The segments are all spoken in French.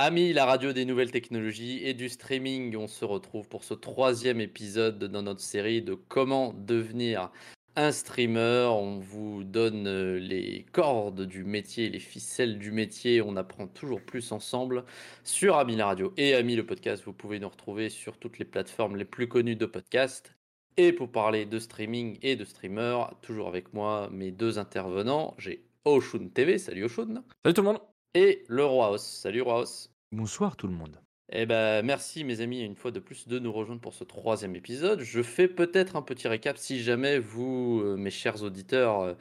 Amis, la radio des nouvelles technologies et du streaming, on se retrouve pour ce troisième épisode dans notre série de comment devenir un streamer. On vous donne euh, les cordes du métier, les ficelles du métier. On apprend toujours plus ensemble sur Ami la radio et Ami le podcast. Vous pouvez nous retrouver sur toutes les plateformes les plus connues de podcast. Et pour parler de streaming et de streamer, toujours avec moi mes deux intervenants, j'ai Oshun TV. Salut Oshun. Salut tout le monde et le Roi Salut Roi Bonsoir tout le monde. Eh ben, merci mes amis une fois de plus de nous rejoindre pour ce troisième épisode. Je fais peut-être un petit récap si jamais vous, euh, mes chers auditeurs, euh,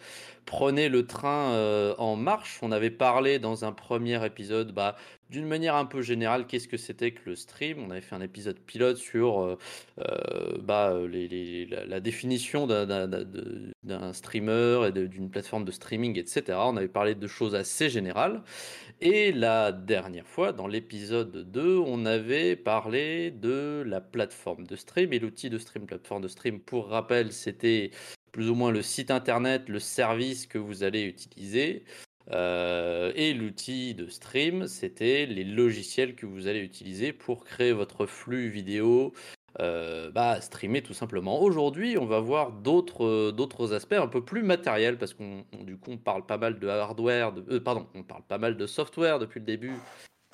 prenez le train euh, en marche. On avait parlé dans un premier épisode bah, d'une manière un peu générale, qu'est-ce que c'était que le stream? On avait fait un épisode pilote sur euh, euh, bah, la, définition d'un streamer et d'une plateforme de streaming, etc. On avait parlé de choses assez générales. Et la dernière fois, dans l'épisode 2, on avait parlé de la plateforme de stream et l'outil de stream, plateforme de stream. Pour rappel, c'était plus ou moins le site internet, le service que vous allez utiliser. Euh, et l'outil de stream, c'était les logiciels que vous allez utiliser pour créer votre flux vidéo, euh, bah, streamer tout simplement. Aujourd'hui, on va voir d'autres d'autres aspects un peu plus matériels parce qu'on parle pas mal de hardware, euh, pardon, on parle pas mal de software depuis le début,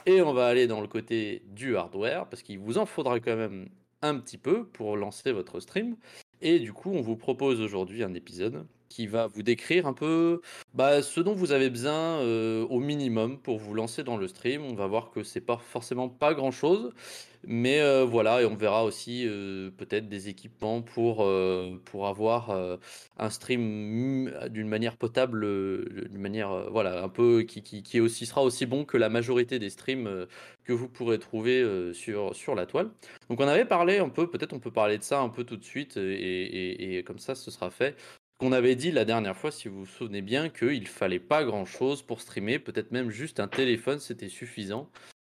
et on va aller dans le côté du hardware parce qu'il vous en faudra quand même un petit peu pour lancer votre stream. Et du coup, on vous propose aujourd'hui un épisode qui va vous décrire un peu bah, ce dont vous avez besoin euh, au minimum pour vous lancer dans le stream. On va voir que c'est pas forcément pas grand chose, mais euh, voilà, et on verra aussi euh, peut-être des équipements pour, pour avoir un stream d'une manière potable, d'une manière voilà un peu qui, qui, qui, aussi sera aussi bon que la majorité des streams que vous pourrez trouver sur, sur la toile. Donc on avait parlé un peu, peut-être on peut parler de ça un peu tout de suite et, comme ça ce sera fait. On avait dit la dernière fois, si vous vous souvenez bien, qu'il fallait pas grand chose pour streamer, peut-être même juste un téléphone, c'était suffisant.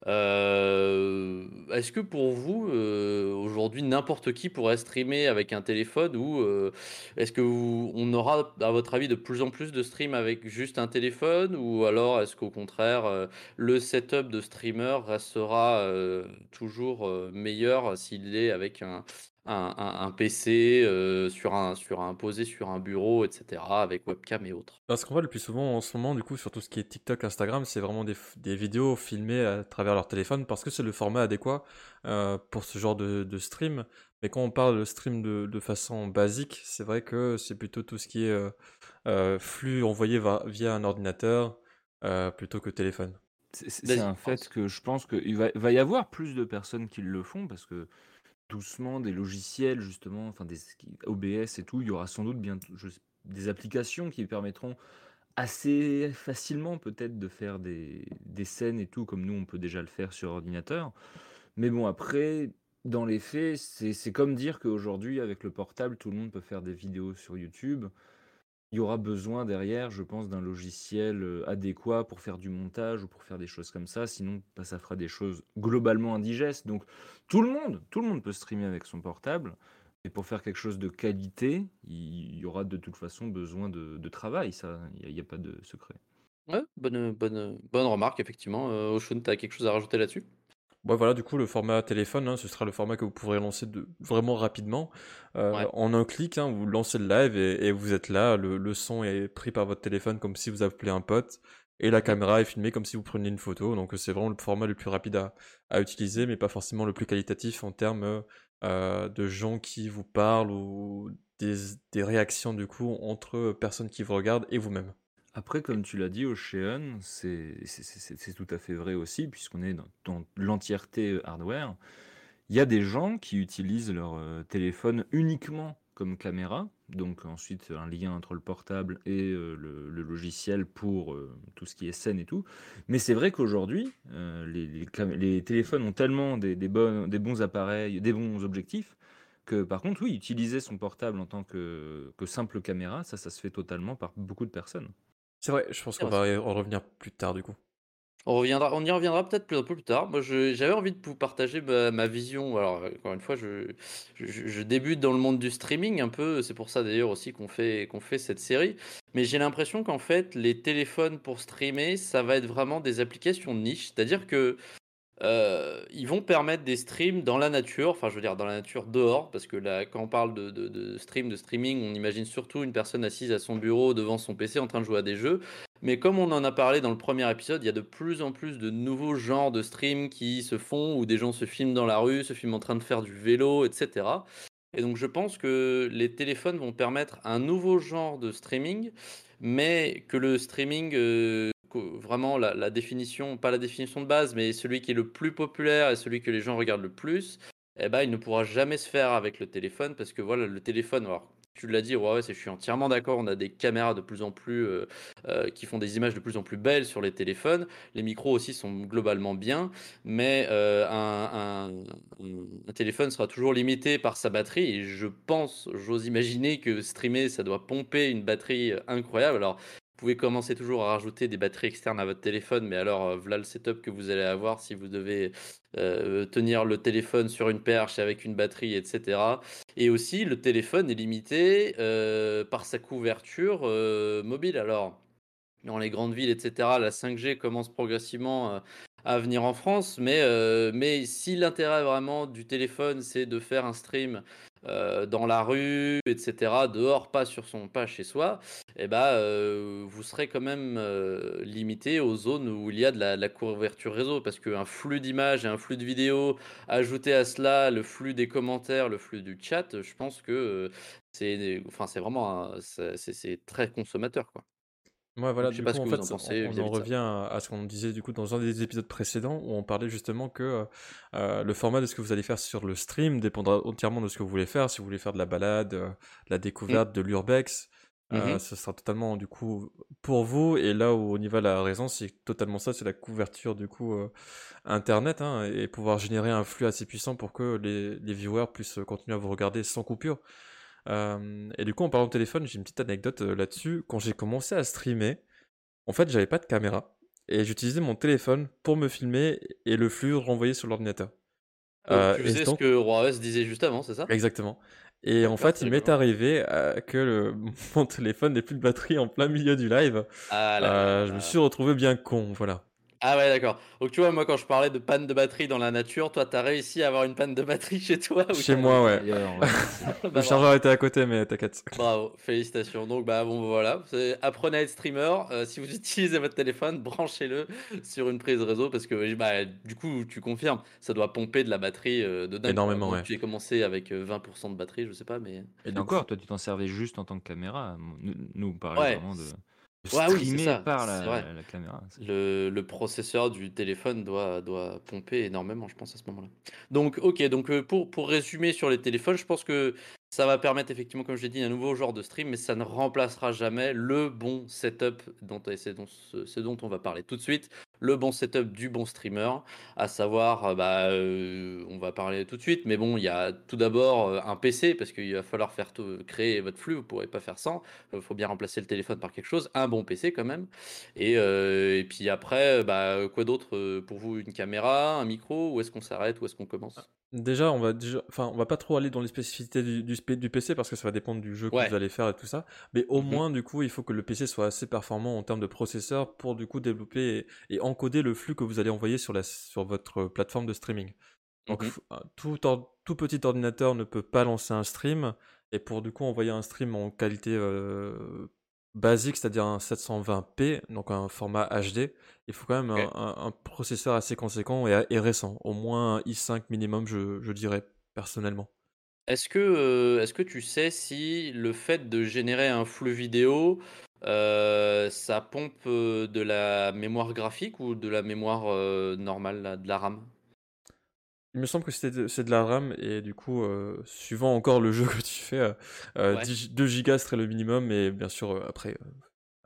Euh, est-ce que pour vous, euh, aujourd'hui, n'importe qui pourrait streamer avec un téléphone ou euh, est-ce que on aura, à votre avis, de plus en plus de stream avec juste un téléphone ou alors est-ce qu'au contraire, le setup de streamer restera toujours meilleur s'il est avec un, un, PC euh, sur un, sur un posé sur un bureau, etc., avec webcam et autres. Parce qu'on voit le plus souvent en ce moment, du coup, sur tout ce qui est TikTok, Instagram, c'est vraiment des, des, vidéos filmées à travers leur téléphone parce que c'est le format adéquat euh, pour ce genre de, de, stream. Mais quand on parle de stream de, de façon basique, c'est vrai que c'est plutôt tout ce qui est euh, euh flux envoyé via un ordinateur plutôt que téléphone. C'est un fait que je pense qu'il va, va y avoir plus de personnes qui le font parce que doucement des logiciels justement, enfin des OBS et tout, il y aura sans doute bien des applications qui permettront assez facilement peut-être de faire des, des scènes et tout, comme nous on peut déjà le faire sur ordinateur. Mais bon, après, dans les faits, c'est comme dire qu'aujourd'hui, avec le portable, tout le monde peut faire des vidéos sur YouTube il y aura besoin derrière, je pense, d'un logiciel euh, adéquat pour faire du montage ou pour faire des choses comme ça. Sinon, bah, ça fera des choses globalement indigestes. Donc, tout le monde, tout le monde peut streamer avec son portable. Et pour faire quelque chose de qualité, il y aura de toute façon besoin de, travail. Ça, il n'y a, pas de secret. Ouais, bonne, bonne, bonne remarque, effectivement. Euh, Oshun, tu as quelque chose à rajouter là-dessus? Ouais, voilà, du coup, le format téléphone, hein, ce sera le format que vous pourrez lancer de, vraiment rapidement. Euh, En un clic, hein, vous lancez le live et, et vous êtes là. Le, le, son est pris par votre téléphone comme si vous appelez un pote. Et la caméra est filmée comme si vous preniez une photo. Donc c'est vraiment le format le plus rapide à, à, utiliser, mais pas forcément le plus qualitatif en termes euh, de gens qui vous parlent ou des, des réactions du coup entre personnes qui vous regardent et vous-même. Après, comme tu l'as dit, Ocean, c'est tout à fait vrai aussi, puisqu'on est dans, l'entièreté euh, hardware. Il y a des gens qui utilisent leur euh, téléphone uniquement comme caméra, donc ensuite un lien entre le portable et euh, le, logiciel pour tout ce qui est scène et tout. Mais c'est vrai qu'aujourd'hui, les, téléphones ont tellement des, bons appareils, des bons objectifs, que par contre, oui, utiliser son portable en tant que, que simple caméra, ça, ça se fait totalement par beaucoup de personnes. C'est vrai, je pense qu'on va en revenir plus tard du coup. On, reviendra, on y reviendra peut-être un peu plus tard. Moi, j'avais envie de vous partager ma, vision. Alors, encore une fois, je, je, débute dans le monde du streaming un peu. C'est pour ça d'ailleurs aussi qu'on fait, qu'on fait cette série. Mais j'ai l'impression qu'en fait, les téléphones pour streamer, ça va être vraiment des applications niche. C'est-à-dire que ils vont permettre des streams dans la nature, enfin je veux dire dans la nature dehors, parce que là, quand on parle de, stream, de streaming, on imagine surtout une personne assise à son bureau devant son PC en train de jouer à des jeux. Mais comme on en a parlé dans le premier épisode, il y a de plus en plus de nouveaux genres de streams qui se font, où des gens se filment dans la rue, se filment en train de faire du vélo, etc. Et donc je pense que les téléphones vont permettre un nouveau genre de streaming, mais que le streaming vraiment la, définition, pas la définition de base, mais celui qui est le plus populaire et celui que les gens regardent le plus, eh ben, il ne pourra jamais se faire avec le téléphone parce que voilà, le téléphone, alors tu l'as dit, ouais, je suis entièrement d'accord. On a des caméras de plus en plus euh, euh, qui font des images de plus en plus belles sur les téléphones. Les micros aussi sont globalement bien, mais euh, un, un, téléphone sera toujours limité par sa batterie. Et je pense, j'ose imaginer que streamer, ça doit pomper une batterie incroyable. Alors, vous pouvez commencer toujours à rajouter des batteries externes à votre téléphone, mais alors euh, voilà le setup que vous allez avoir si vous devez euh, tenir le téléphone sur une perche avec une batterie, etc. Et aussi, le téléphone est limité euh, par sa couverture mobile. Alors, dans les grandes villes, etc., la 5G commence progressivement à venir en France, mais, mais si l'intérêt vraiment du téléphone, c'est de faire un stream euh, dans la rue, etc., dehors, pas sur son pas chez soi, eh ben, euh, vous serez quand même euh, limité aux zones où il y a de la, couverture réseau, parce qu'un flux d'images et un flux de vidéos, ajouté à cela le flux des commentaires, le flux du chat, je pense que c'est, enfin, c'est vraiment, c'est très consommateur, quoi. Ouais, voilà, du coup, en fait, on, en revient à, ce qu'on disait du coup dans un des épisodes précédents où on parlait justement que euh, euh, le format de ce que vous allez faire sur le stream dépendra entièrement de ce que vous voulez faire. Si vous voulez faire de la balade, euh, la découverte, de l'urbex, mmh ce sera totalement du coup pour vous. Et là où on y va la raison, c'est totalement ça, c'est la couverture du coup internet hein, et pouvoir générer un flux assez puissant pour que les, les viewers puissent continuer à vous regarder sans coupure. Euh, et du coup, en parlant de téléphone, j'ai une petite anecdote euh, là-dessus. Quand j'ai commencé à streamer, en fait, j'avais pas de caméra. Et j'utilisais mon téléphone pour me filmer et le flux renvoyé sur l'ordinateur. Euh, tu faisais ce que Roi disait juste avant, c'est ça? Exactement. Et en fait, il m'est arrivé que le, mon téléphone n'ait plus de batterie en plein milieu du live. Ah je me suis retrouvé bien con, voilà. Ah ouais, d'accord. Donc tu vois, moi quand je parlais de panne de batterie dans la nature, toi t'as réussi à avoir une panne de batterie chez toi Chez moi, ouais. le chargeur était à côté, mais t'inquiète. Bravo, félicitations. Donc bah bon voilà, apprenez à être streamer. Euh, si vous utilisez votre téléphone, branchez-le sur une prise réseau parce que bah, du coup tu confirmes, ça doit pomper de la batterie euh, de dingue. Énormément, ouais. Tu as commencé avec 20% euh, de batterie, je sais pas, mais. Et encore, toi tu t'en servais juste en tant que caméra? Nous, nous on parlait vraiment de. Oui, ça. par la, caméra. Le, processeur du téléphone doit, doit pomper énormément, je pense, à ce moment-là. Donc, ok, donc euh, pour, pour résumer sur les téléphones, je pense que ça va permettre effectivement, comme je l'ai dit, un nouveau genre de stream, mais ça ne remplacera jamais le bon setup dont, c'est dont, dont on va parler tout de suite le bon setup du bon streamer, à savoir, euh, bah, euh, on va parler tout de suite, mais bon, il y a tout d'abord euh, un PC, parce qu'il va falloir faire créer votre flux, vous ne pourrez pas faire sans, il faut bien remplacer le téléphone par quelque chose, un bon PC quand même, et, et puis après, bah, quoi d'autre pour vous, une caméra, un micro, où est-ce qu'on s'arrête, où est-ce qu'on commence? Déjà, on va déjà, enfin, on va pas trop aller dans les spécificités du, du, PC parce que ça va dépendre du jeu que vous allez faire et tout ça. Mais au mmh moins, du coup, il faut que le PC soit assez performant en termes de processeur pour du coup développer et, encoder le flux que vous allez envoyer sur la sur votre plateforme de streaming. Donc, mmh tout, tout petit ordinateur ne peut pas lancer un stream et pour du coup envoyer un stream en qualité euh, basique, c'est-à-dire un 720p, donc un format HD, il faut quand même un, processeur assez conséquent et, récent, au moins un i5 minimum, je, dirais personnellement. Est-ce que, euh, est que tu sais si le fait de générer un flux vidéo, euh, ça pompe euh, de la mémoire graphique ou de la mémoire normale, de la RAM? Il me semble que c'est de, la RAM et du coup, euh, suivant encore le jeu que tu fais, 2 euh, euh, Go serait le minimum et bien sûr après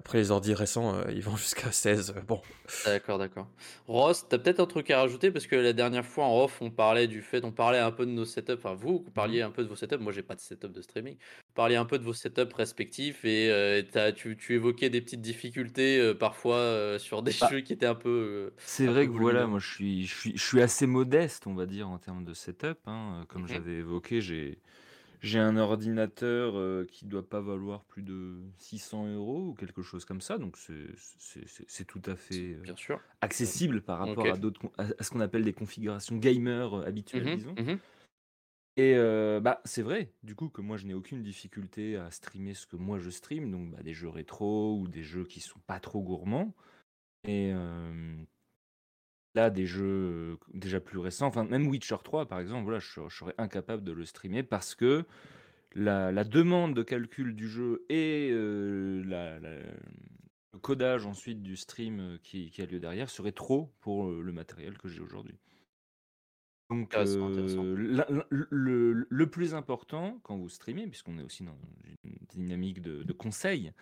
après, les ordi récents, euh, ils vont jusqu'à 16. Euh, bon. D'accord, d'accord. Ross, tu as peut-être un truc à rajouter? Parce que la dernière fois en off, on parlait du fait, on parlait un peu de nos setups. Enfin, vous, vous parliez mhm. un peu de vos setups. Moi, j'ai pas de setup de streaming. Vous parliez un peu de vos setups respectifs et euh, tu, tu, évoquais des petites difficultés parfois sur des bah, jeux qui étaient un peu. C'est vrai que voilà, moi, je suis, je suis, je suis assez modeste, on va dire, en termes de setup. Hein. Comme mhm. j'avais évoqué, j'ai j'ai un ordinateur euh, qui doit pas valoir plus de 600 euros ou quelque chose comme ça, donc c'est tout à fait Bien sûr. accessible par rapport à d'autres à, ce qu'on appelle des configurations gamer habituelles, Mmh disons. mmh Et bah, c'est vrai, du coup, que moi je n'ai aucune difficulté à streamer ce que moi je stream, donc bah, des jeux rétro ou des jeux qui sont pas trop gourmands. Et là, des jeux déjà plus récents, enfin même Witcher 3 par exemple, voilà, je, serais incapable de le streamer parce que la, demande de calcul du jeu et la, le codage ensuite du stream qui, qui, a lieu derrière serait trop pour le matériel que j'ai aujourd'hui. Donc, le, plus important quand vous streamez, puisqu'on est aussi dans une dynamique de, conseil,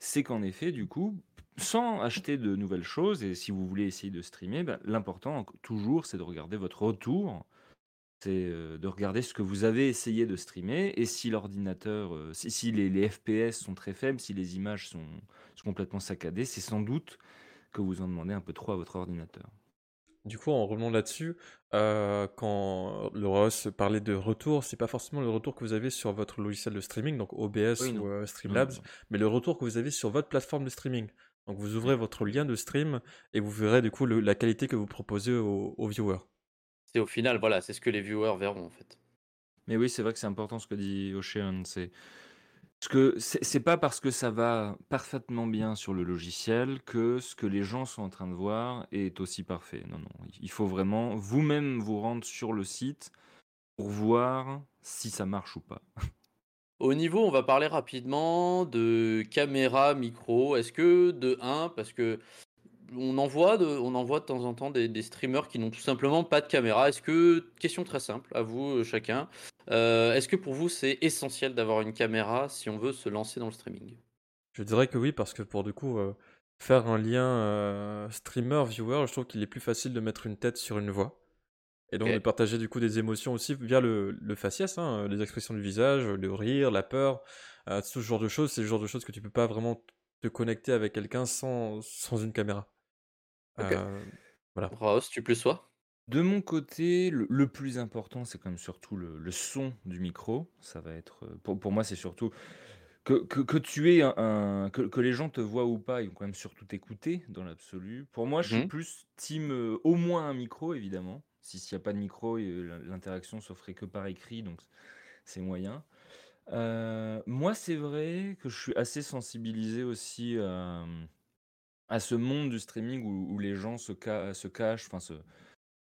c'est qu'en effet, du coup, sans acheter de nouvelles choses, et si vous voulez essayer de streamer, ben, l'important toujours, c'est de regarder votre retour, c'est de regarder ce que vous avez essayé de streamer, et si l'ordinateur, si, les, FPS sont très faibles, si les images sont complètement saccadées, c'est sans doute que vous en demandez un peu trop à votre ordinateur. Du coup, en revenant là-dessus, euh, quand le Ross parlait de retour, c'est pas forcément le retour que vous avez sur votre logiciel de streaming, donc OBS ou euh, Streamlabs, mais le retour que vous avez sur votre plateforme de streaming. Donc vous ouvrez votre lien de stream et vous verrez du coup la qualité que vous proposez aux, viewers. C'est au final, voilà, c'est ce que les viewers verront en fait. Mais oui, c'est vrai que c'est important ce que dit Ocean. C'est parce que c'est pas parce que ça va parfaitement bien sur le logiciel que ce que les gens sont en train de voir est aussi parfait. Non, non. Il faut vraiment vous-même vous rendre sur le site pour voir si ça marche ou pas. Au niveau, on va parler rapidement de caméra, micro. Est-ce que de 1, parce que on en voit de, temps en temps des, streamers qui n'ont tout simplement pas de caméra. Est-ce que, question très simple, à vous euh, chacun, euh, est-ce que pour vous c'est essentiel d'avoir une caméra si on veut se lancer dans le streaming? Je dirais que oui, parce que pour du coup, euh, faire un lien streamer-viewer, je trouve qu'il est plus facile de mettre une tête sur une voix. Et donc de partager du coup des émotions aussi via le, le faciès, hein, les expressions du visage, le rire, la peur, ce genre de choses, c'est le genre de choses que tu peux pas vraiment te connecter avec quelqu'un sans, sans une caméra. Euh, voilà. Rose, tu plus sois? De mon côté, le, plus important, c'est quand même surtout le, son du micro. Ça va être, euh, pour, pour moi, c'est surtout que, que, tu aies un, que, que les gens te voient ou pas, ils vont quand même surtout t'écouter dans l'absolu. Pour moi, je suis mmh plus team euh, au moins un micro, évidemment. Si s'il n'y a pas de micro, l'interaction se ferait que par écrit, donc c'est moyen. moi, c'est vrai que je suis assez sensibilisé aussi à, à ce monde du streaming où, les gens se, se cachent, enfin se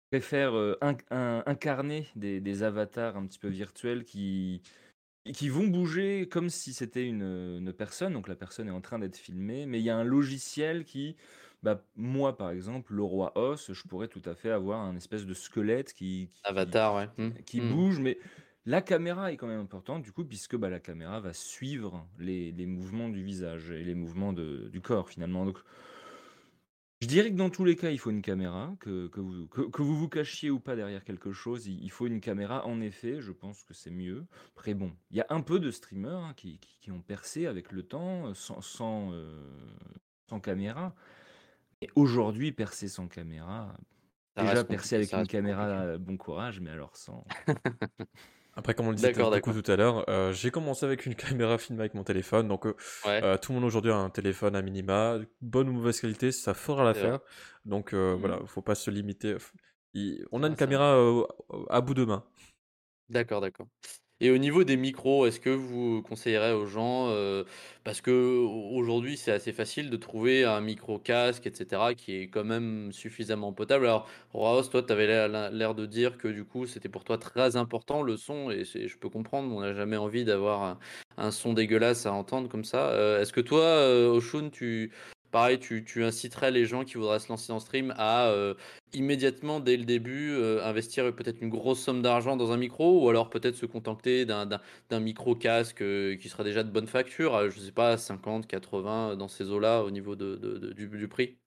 préfèrent incarner des, avatars un petit peu virtuels qui, qui vont bouger comme si c'était une, personne, donc la personne est en train d'être filmée, mais il y a un logiciel qui, bah, moi par exemple, le roi Os, je pourrais tout à fait avoir un espèce de squelette qui, Avatar, ouais. Mmh. qui mmh. bouge, mais la caméra est quand même importante du coup, puisque bah, la caméra va suivre les, mouvements du visage et les mouvements du corps finalement. Donc je dirais que dans tous les cas, il faut une caméra, que, vous, que, vous vous cachiez ou pas derrière quelque chose, il, faut une caméra. En effet, je pense que c'est mieux. Après, bon, il y a un peu de streamers hein, qui, ont percé avec le temps, sans, sans, euh, sans caméra. Et aujourd'hui, percer sans caméra, déjà percer avec une caméra, bon courage, mais alors sans. Après, comme on le disait tout à l'heure, euh, j'ai commencé avec une caméra filmée avec mon téléphone. Donc, euh, euh, tout le monde aujourd'hui a un téléphone à minima. Bonne ou mauvaise qualité, ça fera l'affaire. Donc, mmh. voilà, faut pas se limiter. On a une caméra à bout de main. D'accord, d'accord. Et au niveau des micros, est-ce que vous conseillerez aux gens, parce que aujourd'hui c'est assez facile de trouver un micro casque, etc., qui est quand même suffisamment potable. Alors, Ross, toi, tu avais l'air de dire que du coup c'était pour toi très important le son, et je peux comprendre, on n'a jamais envie d'avoir un, son dégueulasse à entendre comme ça. est-ce que toi, Oshun, tu, pareil, tu, inciterais les gens qui voudraient se lancer en stream à euh, immédiatement, dès le début, euh, investir peut-être une grosse somme d'argent dans un micro ou alors peut-être se contenter d'un micro casque euh, qui sera déjà de bonne facture, je sais pas, 50, 80 dans ces eaux-là au niveau du, prix?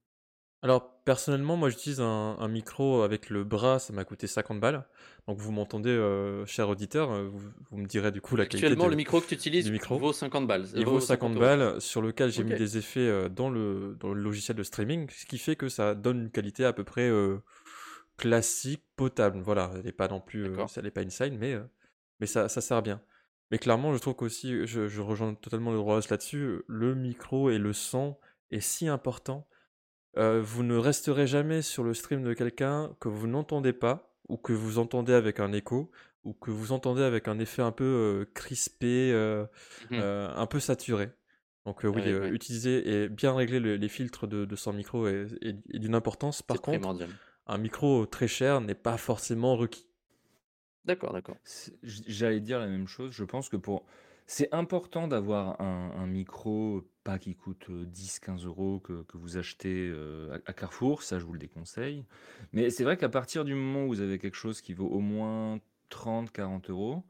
Alors personnellement, moi j'utilise un, micro avec le bras, ça m'a coûté 50 balles. Donc vous m'entendez, euh, cher auditeur, euh, vous, me direz du coup la qualité. Actuellement, le micro que tu utilises vaut 50 balles. Il vaut 50 balles, sur lequel j'ai mis des effets euh, dans, le, dans le logiciel de streaming, ce qui fait que ça donne une qualité à peu près classique, potable. Voilà, elle n'est pas non plus, ça n'est pas insane, mais, mais ça, ça sert bien. Mais clairement, je trouve qu'aussi, je, je rejoins totalement le roi là-dessus, le micro et le son est si important. Euh, vous ne resterez jamais sur le stream de quelqu'un que vous n'entendez pas, ou que vous entendez avec un écho, ou que vous entendez avec un effet un peu euh, crispé, mmh un peu saturé. Donc oui, utiliser et bien régler les filtres de, son micro est, d'une importance. Par contre, un micro très cher n'est pas forcément requis. D'accord, d'accord. J'allais dire la même chose. Je pense que pour. C'est important d'avoir un, micro pas qui coûte 10-15 euros que, vous achetez à, Carrefour, ça je vous le déconseille. Mais c'est vrai qu'à partir du moment où vous avez quelque chose qui vaut au moins 30-40 euros,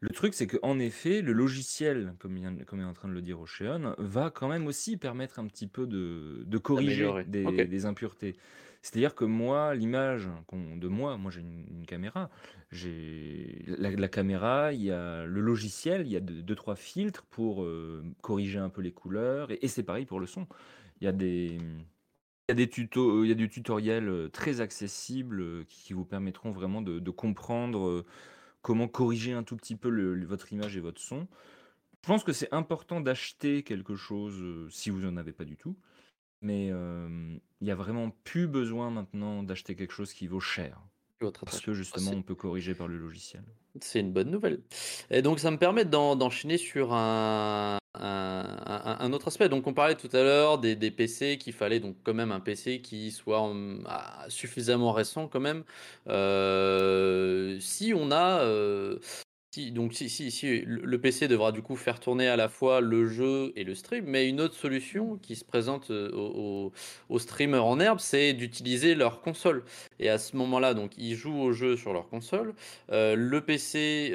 le truc, c'est qu'en effet, le logiciel, comme il, comme est en train de le dire Ocean, va quand même aussi permettre un petit peu de, corriger des, impuretés. C'est-à-dire que moi, l'image de moi, moi j'ai une, caméra, j'ai la, caméra, il y a le logiciel, il y a deux, trois filtres pour euh, corriger un peu les couleurs, et, c'est pareil pour le son. Il y a des, il y a des tutos, il y a du tutoriel euh, très accessible euh, qui, vous permettront vraiment de, comprendre comment corriger un tout petit peu votre image et votre son. Je pense que c'est important d'acheter quelque chose si vous n'en avez pas du tout. Mais il y a vraiment plus besoin maintenant d'acheter quelque chose qui vaut cher. Parce que justement, on peut corriger par le logiciel. C'est une bonne nouvelle. Et donc, ça me permet d'enchaîner sur un, un, autre aspect. Donc, on parlait tout à l'heure des, des PC, qu'il fallait donc quand même un PC qui soit ah, suffisamment récent quand même. si on a si, donc si, si, si, le PC devra du coup faire tourner à la fois le jeu et le stream, mais une autre solution qui se présente aux, streamers en herbe, c'est d'utiliser leur console. Et à ce moment-là, donc ils jouent au jeu sur leur console. le PC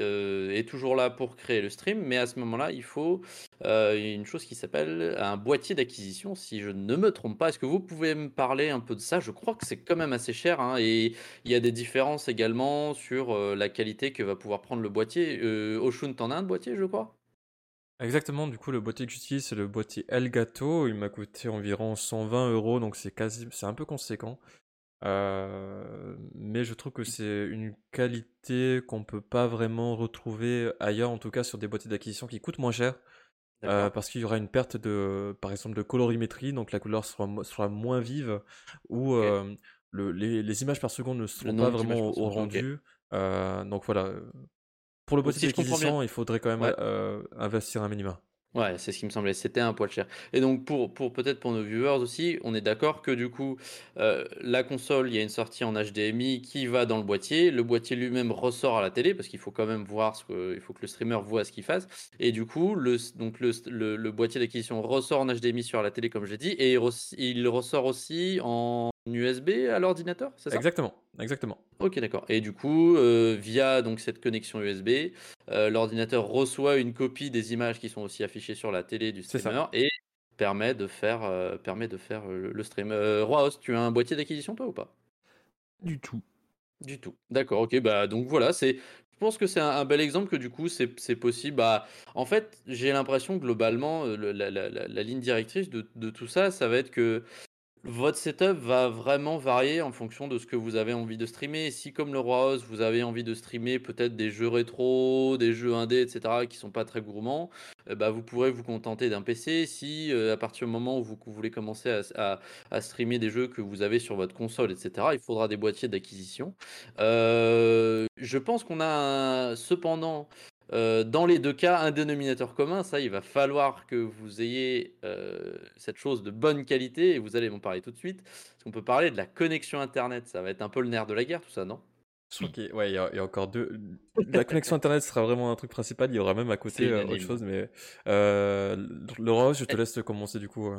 est toujours là pour créer le stream, mais à ce moment-là, il faut une chose qui s'appelle un boîtier d'acquisition, si je ne me trompe pas. Est-ce que vous pouvez me parler un peu de ça? Je crois que c'est quand même assez cher, hein, et il y a des différences également sur la qualité que va pouvoir prendre le boîtier boîtier. Oshun, t'en as un boîtier, je crois? Exactement, du coup, le boîtier que j'utilise, c'est le boîtier Elgato. Il m'a coûté environ 120 euros, donc c'est quasi, c'est un peu conséquent. Euh, mais je trouve que c'est une qualité qu'on peut pas vraiment retrouver ailleurs, en tout cas sur des boîtiers d'acquisition qui coûtent moins cher. Euh, parce qu'il y aura une perte de, par exemple, de colorimétrie, donc la couleur sera, sera moins vive, ou euh, le, les, images par seconde ne seront pas vraiment au, rendu. donc voilà, pour le boîtier d'acquisition, il faudrait quand même euh, investir un minimum. Ouais, c'est ce qui me semblait. C'était un poil cher. Et donc, pour, pour peut-être pour nos viewers aussi, on est d'accord que du coup, euh, la console, il y a une sortie en HDMI qui va dans le boîtier. Le boîtier lui-même ressort à la télé parce qu'il faut quand même voir ce que, il faut que le streamer voit ce qu'il fasse. Et du coup, le, donc le, le, boîtier d'acquisition ressort en HDMI sur la télé, comme j'ai dit, et il ressort aussi en USB à l'ordinateur, c'est ça? Exactement, exactement. Ok, d'accord. Et du coup, euh, via donc cette connexion USB, euh, l'ordinateur reçoit une copie des images qui sont aussi affichées sur la télé du streamer et permet de faire, euh, permet de faire le, stream. Roi tu as un boîtier d'acquisition toi ou pas? Du tout. Du tout. D'accord, ok. Bah donc voilà, c'est. Je pense que c'est un, bel exemple que du coup c'est possible. Bah, en fait, j'ai l'impression globalement, la, ligne directrice de, de, tout ça, ça va être que votre setup va vraiment varier en fonction de ce que vous avez envie de streamer. Si, comme le Roi House, vous avez envie de streamer peut-être des jeux rétro, des jeux indés, etc., qui sont pas très gourmands, eh bah, vous pourrez vous contenter d'un PC. Si, euh, à partir du moment où vous, voulez commencer à, streamer des jeux que vous avez sur votre console, etc., il faudra des boîtiers d'acquisition. Euh, je pense qu'on a cependant euh, dans les deux cas, un dénominateur commun, ça, il va falloir que vous ayez euh, cette chose de bonne qualité, et vous allez m'en parler tout de suite. Parce qu'on peut parler de la connexion Internet, ça va être un peu le nerf de la guerre, tout ça, non? Ok, ouais, il y, a encore deux. La connexion Internet sera vraiment un truc principal, il y aura même à côté euh, autre chose, mais Laura, je te laisse commencer du coup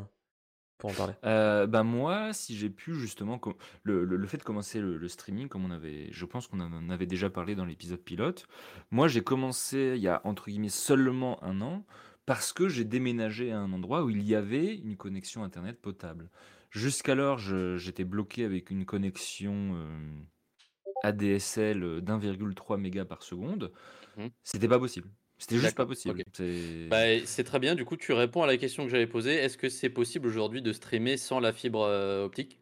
pour en parler euh, bah, moi, si j'ai pu justement, le, le, fait de commencer le, streaming, comme on avait, je pense qu'on en avait déjà parlé dans l'épisode pilote, moi j'ai commencé il y a entre guillemets seulement un an parce que j'ai déménagé à un endroit où il y avait une connexion internet potable. Jusqu'alors, j'étais bloqué avec une connexion euh, ADSL d'1,3 mégas par seconde. Mmh. C'était pas possible. C'était juste pas possible. Bah, c'est très bien. Du coup, tu réponds à la question que j'avais posée. Est-ce que c'est possible aujourd'hui de streamer sans la fibre euh, optique?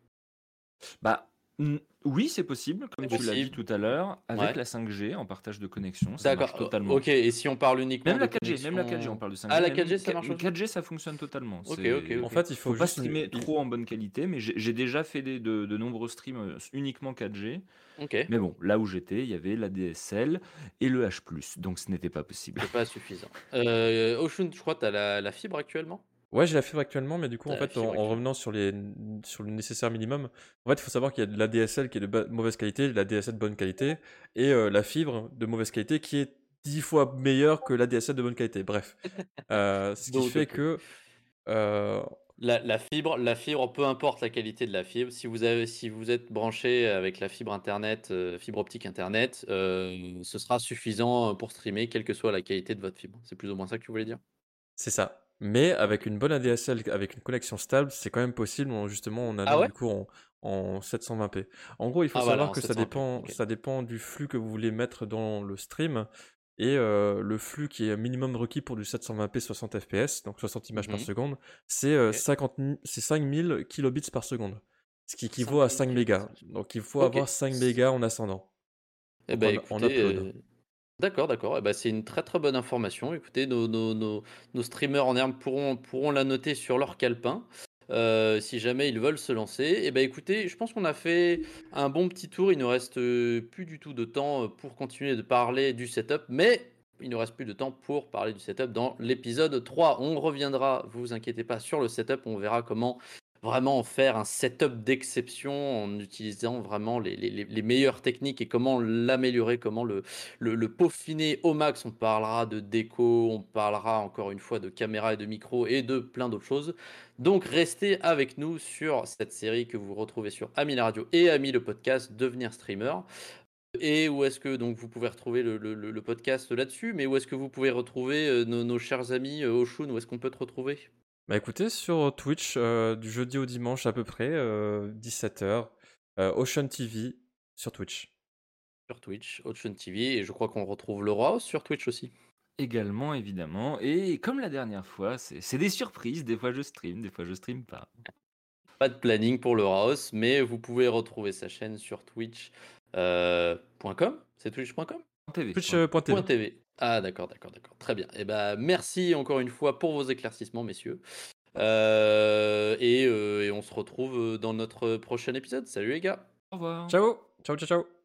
Bah, oui, c'est possible, comme tu l'as dit tout à l'heure, avec la 5G en partage de connexion, marche totalement. OK et si on parle uniquement Même la 4G, même la 4G, on parle de 5G. Ah la 4G ça marche 4G ça fonctionne totalement. OK, OK, En fait, il faut, faut pas streamer trop en bonne qualité, mais j'ai déjà fait des, de, de nombreux streams euh, uniquement 4G. OK. Mais bon, là où j'étais, il y avait la DSL et le H+, donc ce n'était pas possible. C'est pas suffisant. Euh, Oshun, je crois que tu as la, la fibre actuellement? Ouais, j'ai la fibre actuellement, mais du coup, en fait, en, revenant sur, les, sur le nécessaire minimum, en fait, il faut savoir qu'il y a de la DSL qui est de mauvaise qualité, de la DSL de bonne qualité, et euh, la fibre de mauvaise qualité qui est dix fois meilleure que la DSL de bonne qualité. Bref. Euh, ce qui fait que. Euh, la, la, fibre, la fibre, peu importe la qualité de la fibre, si vous, avez, si vous êtes branché avec la fibre internet, fibre optique internet, ce sera suffisant pour streamer, quelle que soit la qualité de votre fibre. C'est plus ou moins ça que tu voulais dire? C'est ça. Mais avec une bonne ADSL, avec une connexion stable, c'est quand même possible. justement, on a ah du coup en, 720p. En gros, il faut ah, savoir que ça dépend, ça dépend du flux que vous voulez mettre dans le stream. Et euh, le flux qui est minimum requis pour du 720p 60 fps, donc 60 images par mmh seconde, c'est euh, 5000 kilobits par seconde. Ce qui équivaut à 5 mégas. Donc il faut avoir 5 mégas en ascendant. Eh ben, euh, D'accord, d'accord. Eh ben, c'est une très très bonne information. Écoutez, nos, nos, nos, streamers en herbe pourront, pourront la noter sur leur calepin. Euh, si jamais ils veulent se lancer. Eh ben écoutez, je pense qu'on a fait un bon petit tour. Il ne reste euh, plus du tout de temps euh, pour continuer de parler du setup, mais il ne reste plus de temps pour parler du setup dans l'épisode 3. On reviendra, vous inquiétez pas, sur le setup. On verra comment vraiment faire un setup d'exception en utilisant vraiment les, meilleures techniques et comment l'améliorer, comment le, peaufiner au max. On parlera de déco, on parlera encore une fois de caméra et de micro et de plein d'autres choses. Donc restez avec nous sur cette série que vous retrouvez sur Ami la radio et Ami le podcast Devenir streamer. Et où est-ce que donc vous pouvez retrouver le, le, podcast là-dessus, mais où est-ce que vous pouvez retrouver euh, nos, nos, chers amis euh, Oshun, où est-ce qu'on peut te retrouver? Bah écoutez, sur Twitch, euh, du jeudi au dimanche à peu près, 17h, euh, euh, Ocean TV sur Twitch. Sur Twitch, Ocean TV, et je crois qu'on retrouve Laura sur Twitch aussi. Également, évidemment. Et comme la dernière fois, c'est des surprises. Des fois je stream, des fois je stream pas. Pas de planning pour le House, mais vous pouvez retrouver sa chaîne sur twitch.com. c'est twitch.com Twitch.tv. Ah d'accord, d'accord, d'accord. Très bien. Et eh ben merci encore une fois pour vos éclaircissements, messieurs. Euh, et, euh, et, on se retrouve dans notre prochain épisode. Salut les gars. Au revoir. Ciao. Ciao, ciao, ciao.